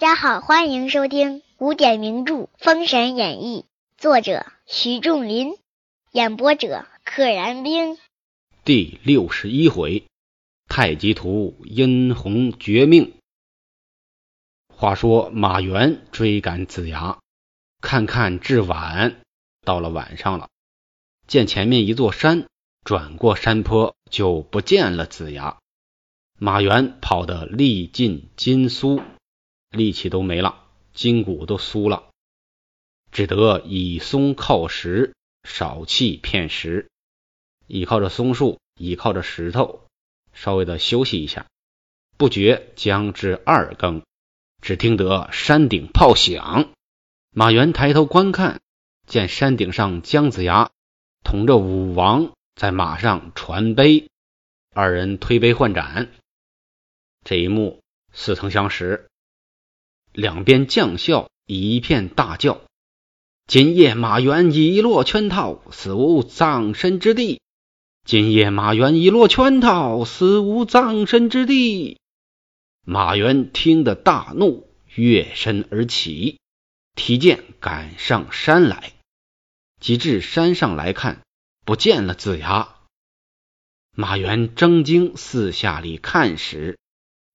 大家好，欢迎收听古典名著《封神演义》，作者徐仲林，演播者可燃冰。第六十一回，太极图殷红绝命。话说马援追赶子牙，看看至晚，到了晚上了，见前面一座山，转过山坡就不见了子牙。马援跑得力尽筋酥，力气都没了，筋骨都酥了，只得以松靠石，少气片石，倚靠着松树，倚靠着石头，稍微的休息一下。不觉将至二更，只听得山顶炮响，马援抬头观看，见山顶上姜子牙同着武王在马上传杯，二人推杯换盏。这一幕似曾相识，两边将校一片大叫：“今夜马援已落圈套，死无葬身之地！今夜马援已落圈套，死无葬身之地！”马援听得大怒，跃身而起，提剑赶上山来。及至山上来看，不见了子牙。马援睁睛四下里看时，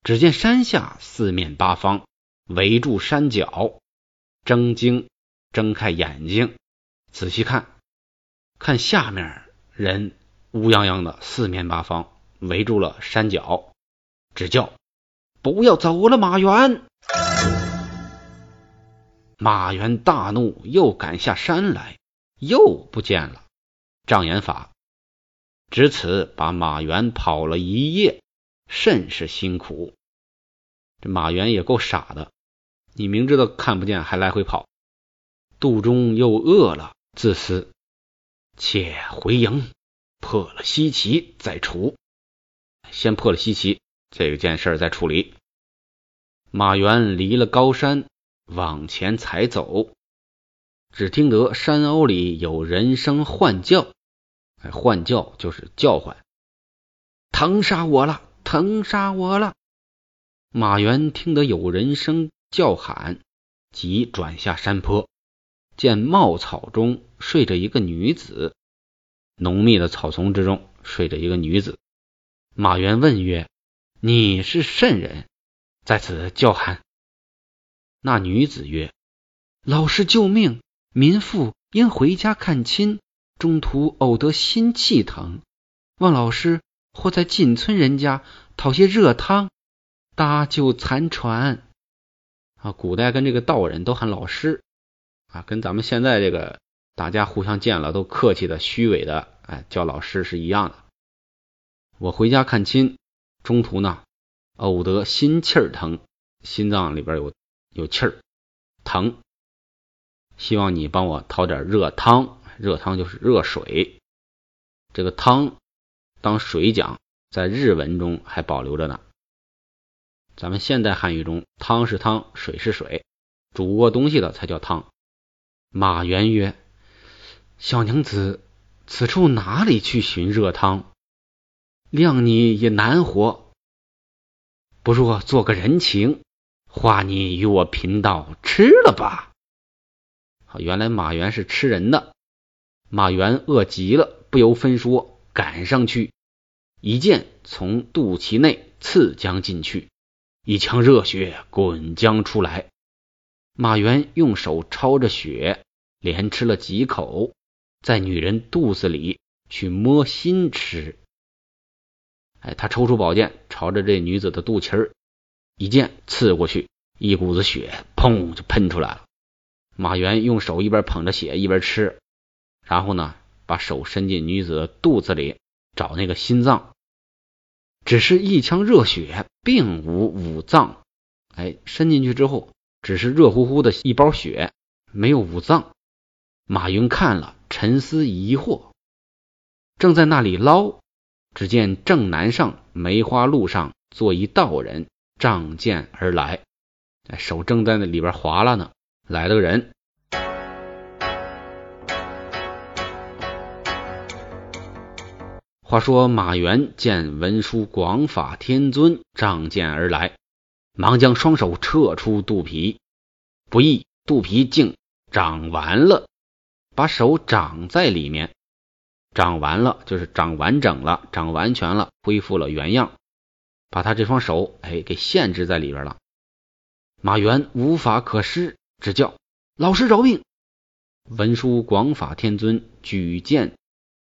只见山下四面八方围住山脚，睁睛睁开眼睛，仔细看，看下面人乌泱泱的，四面八方围住了山脚，只叫不要走了，马原。马原大怒，又赶下山来，又不见了。障眼法，只此把马原跑了一夜。甚是辛苦，这马原也够傻的。你明知道看不见，还来回跑，肚中又饿了，自私，且回营破了西岐再除。先破了西岐这件事再处理。马原离了高山，往前才走，只听得山坳里有人声唤叫，哎，唤叫就是叫唤，疼杀我了。疼杀我了！马原听得有人声叫喊，即转下山坡，见茂草中睡着一个女子，浓密的草丛之中睡着一个女子。马原问曰：“你是甚人，在此叫喊？”那女子曰：“老师救命！民妇因回家看亲，中途偶得心气疼，望老师。”或在近村人家讨些热汤，搭救残喘。啊，古代跟这个道人都喊老师啊，跟咱们现在这个大家互相见了都客气的、虚伪的，哎，叫老师是一样的。我回家看亲，中途呢偶得心气儿疼，心脏里边有有气儿疼，希望你帮我讨点热汤，热汤就是热水，这个汤。当水讲，在日文中还保留着呢。咱们现代汉语中，汤是汤，水是水，煮过东西的才叫汤。马原曰：“小娘子，此处哪里去寻热汤？谅你也难活，不若做个人情，化你与我贫道吃了吧。”好，原来马原是吃人的。马原饿极了，不由分说，赶上去。一剑从肚脐内刺将进去，一腔热血滚将出来。马原用手抄着血，连吃了几口，在女人肚子里去摸心吃。哎，他抽出宝剑，朝着这女子的肚脐儿一剑刺过去，一股子血砰就喷出来了。马原用手一边捧着血一边吃，然后呢，把手伸进女子的肚子里找那个心脏。只是一腔热血，并无五脏。哎，伸进去之后，只是热乎乎的一包血，没有五脏。马云看了，沉思疑惑，正在那里捞，只见正南上梅花路上坐一道人，仗剑而来，哎手正在那里边划拉呢。来了个人。话说马援见文殊广法天尊仗剑而来，忙将双手撤出肚皮，不意肚皮竟长完了，把手长在里面。长完了就是长完整了，长完全了，恢复了原样，把他这双手哎给限制在里边了。马原无法可施，只叫老师饶命。文殊广法天尊举剑，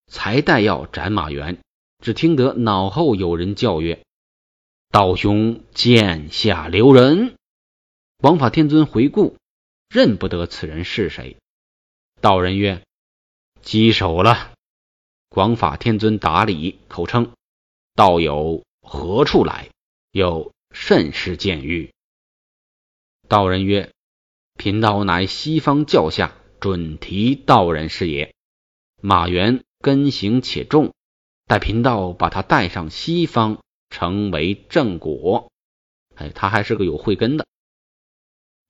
才待要斩马原，只听得脑后有人叫曰：“道兄剑下留人！”广法天尊回顾，认不得此人是谁。道人曰：“稽首了。”广法天尊答礼，口称：“道友何处来？有甚事见遇？”道人曰：“贫道乃西方教下。”准提道人是也，马原根行且重，待贫道把他带上西方，成为正果。哎，他还是个有慧根的。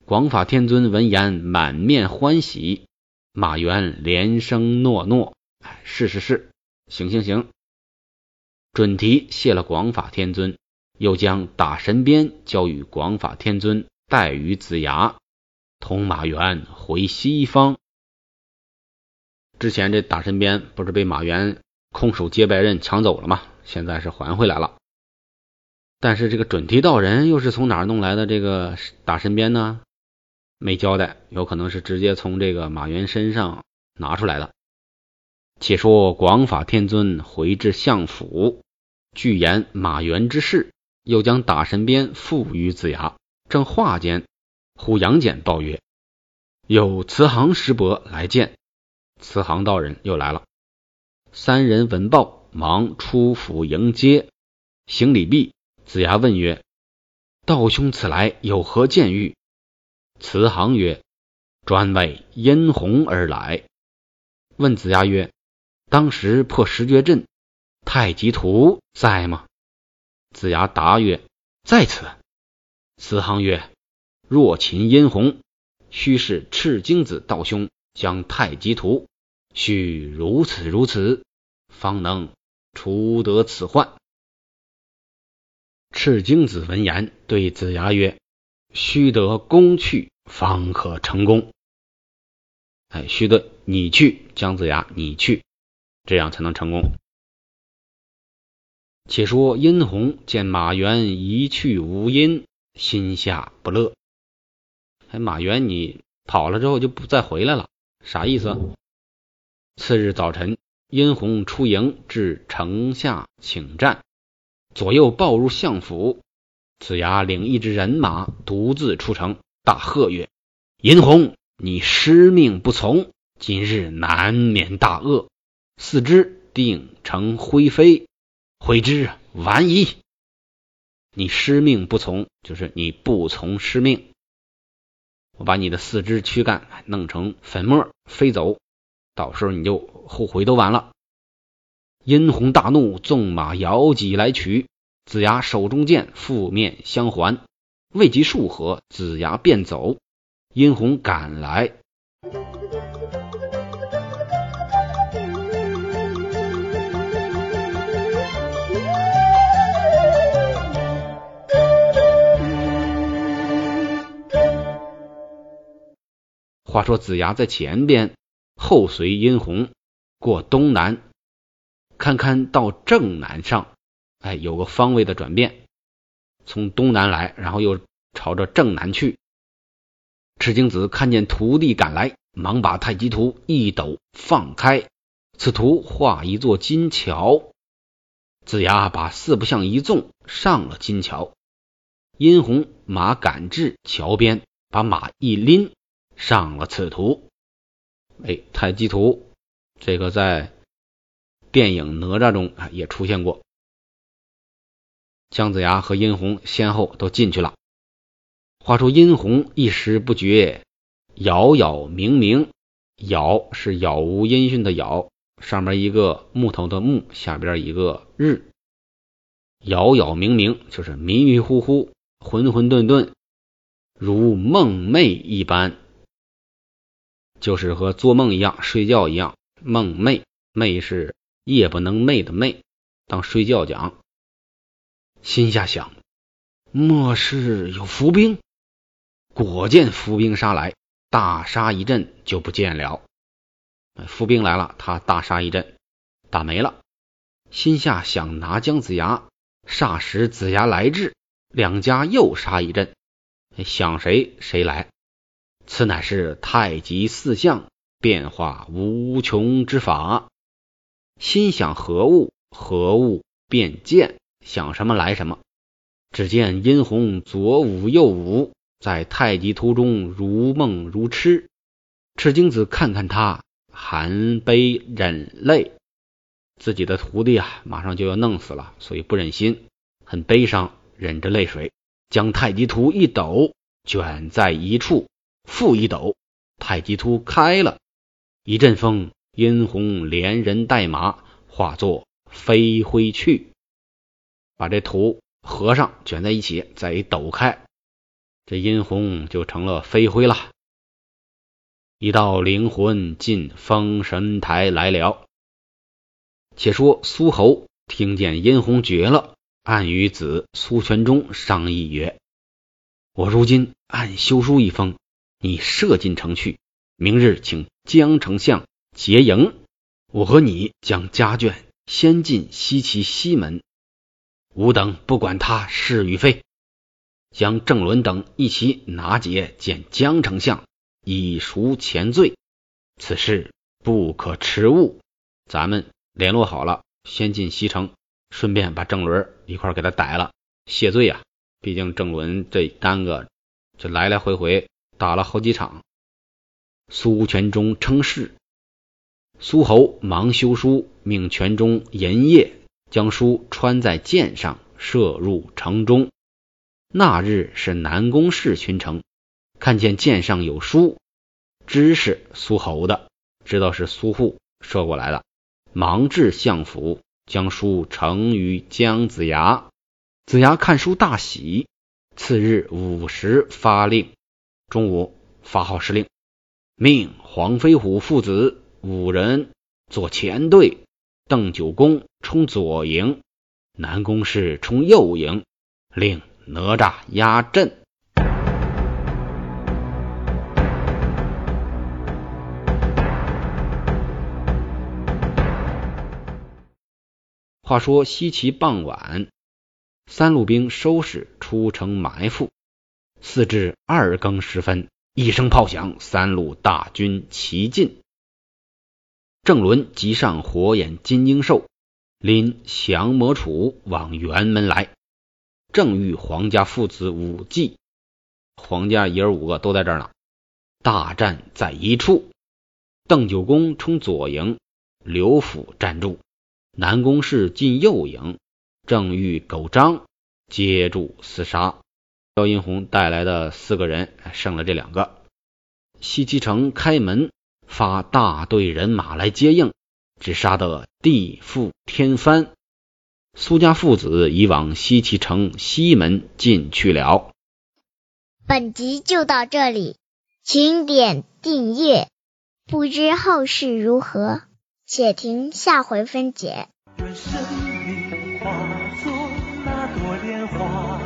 广法天尊闻言，满面欢喜。马原连声诺诺：“哎，是是是，行行行。”准提谢了广法天尊，又将打神鞭交与广法天尊，带于子牙，同马原回西方。之前这打神鞭不是被马原空手接白刃抢走了吗？现在是还回来了。但是这个准提道人又是从哪儿弄来的这个打神鞭呢？没交代，有可能是直接从这个马原身上拿出来的。且说广法天尊回至相府，据言马原之事，又将打神鞭付于子牙。正话间，忽杨戬报曰：“有慈航师伯来见。”慈航道人又来了，三人闻报，忙出府迎接。行礼毕，子牙问曰：“道兄此来有何见遇？”慈航曰：“专为殷红而来。”问子牙曰：“当时破十绝阵，太极图在吗？”子牙答曰：“在此。”慈航曰：“若擒殷红，须是赤精子道兄将太极图。”须如此如此，方能除得此患。赤精子闻言，对子牙曰：“须得攻去，方可成功。哎，须得你去，姜子牙，你去，这样才能成功。”且说殷红见马原一去无音，心下不乐。哎，马原你跑了之后就不再回来了，啥意思？次日早晨，殷红出营至城下请战，左右报入相府。子牙领一支人马独自出城，大喝曰：“殷红，你失命不从，今日难免大恶，四肢定成灰飞，悔之晚矣。你失命不从，就是你不从师命。我把你的四肢躯干弄成粉末，飞走。”到时候你就后悔都晚了。殷红大怒，纵马摇戟来取子牙，手中剑负面相还，未及数合，子牙便走。殷红赶来，话说子牙在前边。后随殷红过东南，堪堪到正南上，哎，有个方位的转变，从东南来，然后又朝着正南去。赤精子看见徒弟赶来，忙把太极图一抖放开，此图画一座金桥。子牙把四不像一纵，上了金桥。殷红马赶至桥边，把马一拎，上了此图。哎，太极图，这个在电影《哪吒》中啊也出现过。姜子牙和殷红先后都进去了。话说殷红一时不觉，杳杳冥冥，杳是杳无音讯的杳，上面一个木头的木，下边一个日。杳杳冥冥就是迷迷糊糊、混混沌沌，如梦寐一般。就是和做梦一样，睡觉一样，梦寐，寐是夜不能寐的寐，当睡觉讲。心下想，莫是有伏兵？果见伏兵杀来，大杀一阵就不见了。伏兵来了，他大杀一阵，打没了。心下想拿姜子牙，霎时子牙来至，两家又杀一阵，想谁谁来。此乃是太极四象变化无穷之法。心想何物，何物变见，想什么来什么。只见殷红左舞右舞，在太极图中如梦如痴。赤精子看看他，含悲忍泪。自己的徒弟啊，马上就要弄死了，所以不忍心，很悲伤，忍着泪水，将太极图一抖，卷在一处，复一抖，太极图开了，一阵风，殷红连人带马化作飞灰去，把这图。和尚卷在一起，再一抖开，这殷红就成了飞灰了。一道灵魂进封神台来了。且说苏侯听见殷红绝了，暗与子苏全忠商议曰：“我如今按修书一封，你射进城去，明日请江丞相结营，我和你将家眷先进西岐西门。”吾等不管他是与非，将郑伦等一起拿解见江丞相，以赎前罪。此事不可迟误。咱们联络好了，先进西城，顺便把郑伦一块给他逮了，谢罪啊！毕竟郑伦这耽搁，这来来回回打了好几场。苏全忠称是，苏侯忙修书，命全忠沿夜。将书穿在箭上，射入城中。那日是南宫氏巡城，看见箭上有书，知是苏侯的，知道是苏护射过来的，忙至相府，将书呈于姜子牙。子牙看书大喜，次日午时发令，中午发号施令，命黄飞虎父子五人做前队。邓九公冲左营，南宫氏冲右营，令哪吒压阵。话说西岐傍晚，三路兵收拾出城埋伏。四至二更时分，一声炮响，三路大军齐进。郑伦即上火眼金睛兽，拎降魔杵往辕门来。正遇黄家父子五骑，黄家爷儿五个都在这儿呢。大战在一处，邓九公冲左营，刘府站住，南宫氏进右营。正遇狗张接住厮杀。萧银红带来的四个人剩了这两个。西岐城开门。发大队人马来接应，只杀得地覆天翻。苏家父子已往西岐城西门进去了。本集就到这里，请点订阅，不知后事如何，且听下回分解。愿生命化作那朵莲花，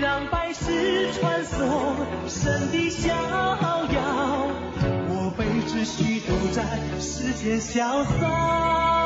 让百世穿梭神的逍遥，我辈只需都在世间潇洒。